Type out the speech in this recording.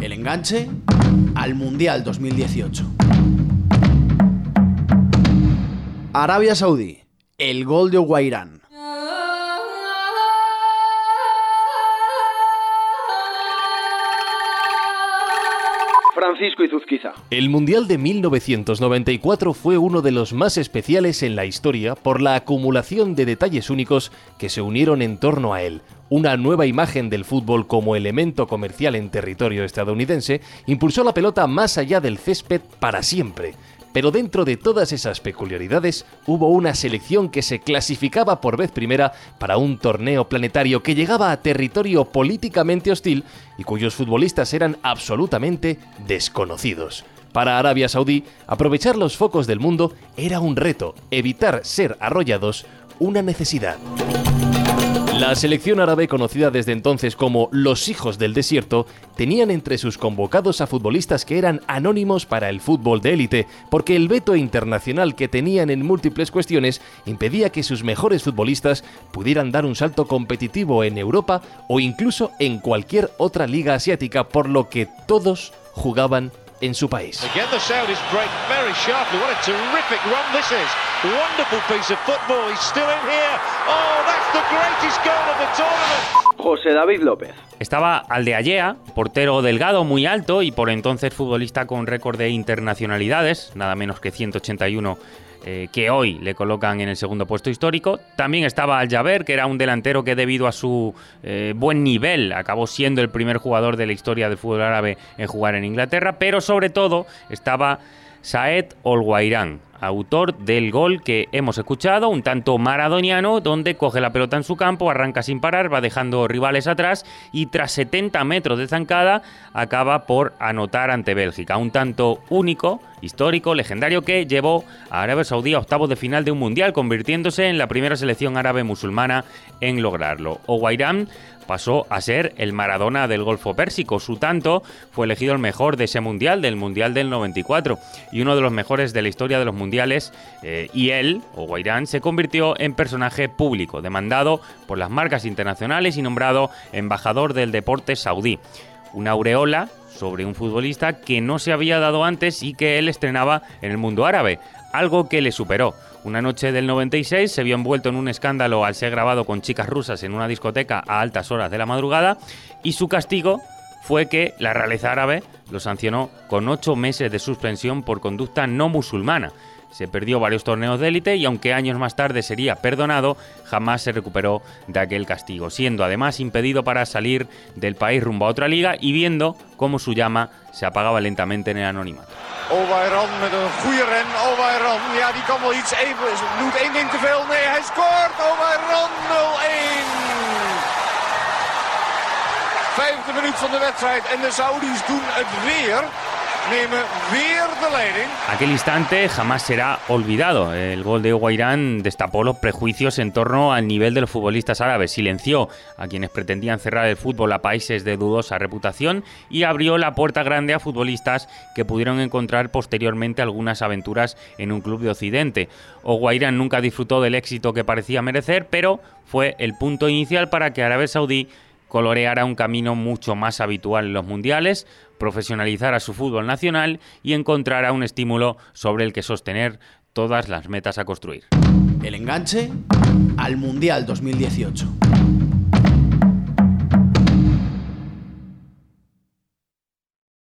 El enganche al Mundial 2018. Arabia Saudí, el gol de Guairán. Francisco Izuzquiza. El Mundial de 1994 fue uno de los más especiales en la historia por la acumulación de detalles únicos que se unieron en torno a él. Una nueva imagen del fútbol como elemento comercial en territorio estadounidense impulsó la pelota más allá del césped para siempre. Pero dentro de todas esas peculiaridades hubo una selección que se clasificaba por vez primera para un torneo planetario que llegaba a territorio políticamente hostil y cuyos futbolistas eran absolutamente desconocidos. Para Arabia Saudí, aprovechar los focos del mundo era un reto, evitar ser arrollados una necesidad. La selección árabe, conocida desde entonces como los hijos del desierto, tenían entre sus convocados a futbolistas que eran anónimos para el fútbol de élite, porque el veto internacional que tenían en múltiples cuestiones impedía que sus mejores futbolistas pudieran dar un salto competitivo en Europa o incluso en cualquier otra liga asiática, por lo que todos jugaban en su país. José David López. Estaba Aldeayea, portero delgado, muy alto y por entonces futbolista con récord de internacionalidades, nada menos que 181 eh, que hoy le colocan en el segundo puesto histórico. También estaba Al Jaber, que era un delantero que debido a su eh, buen nivel acabó siendo el primer jugador de la historia del fútbol árabe en jugar en Inglaterra, pero sobre todo estaba Saed Olguairán, autor del gol que hemos escuchado, un tanto maradoniano, donde coge la pelota en su campo, arranca sin parar, va dejando rivales atrás y tras 70 metros de zancada acaba por anotar ante Bélgica. Un tanto único, histórico, legendario que llevó a Arabia Saudí a octavos de final de un mundial, convirtiéndose en la primera selección árabe musulmana en lograrlo. Oguairán pasó a ser el Maradona del Golfo Pérsico. Su tanto fue elegido el mejor de ese mundial, del Mundial del 94, y uno de los mejores de la historia de los mundiales. Eh, y él, o Guairán, se convirtió en personaje público, demandado por las marcas internacionales y nombrado embajador del deporte saudí. Una aureola sobre un futbolista que no se había dado antes y que él estrenaba en el mundo árabe, algo que le superó. Una noche del 96 se vio envuelto en un escándalo al ser grabado con chicas rusas en una discoteca a altas horas de la madrugada y su castigo fue que la realeza árabe lo sancionó con ocho meses de suspensión por conducta no musulmana. Se perdió varios torneos de élite y aunque años más tarde sería perdonado, jamás se recuperó de aquel castigo, siendo además impedido para salir del país rumbo a otra liga y viendo cómo su llama se apagaba lentamente en el anonimato. Albayran met een goede ren. Albayran, ja, die kan wel iets even. Doet één ding te veel. Nee, hij scoort. Albayran 0-1. Vijfde minuut van de wedstrijd. En de Saudis doen het weer. Aquel instante jamás será olvidado. El gol de Guairán destapó los prejuicios en torno al nivel de los futbolistas árabes, silenció a quienes pretendían cerrar el fútbol a países de dudosa reputación y abrió la puerta grande a futbolistas que pudieron encontrar posteriormente algunas aventuras en un club de Occidente. Guairán nunca disfrutó del éxito que parecía merecer, pero fue el punto inicial para que Arabia Saudí coloreara un camino mucho más habitual en los mundiales, profesionalizara su fútbol nacional y encontrara un estímulo sobre el que sostener todas las metas a construir. El enganche al Mundial 2018.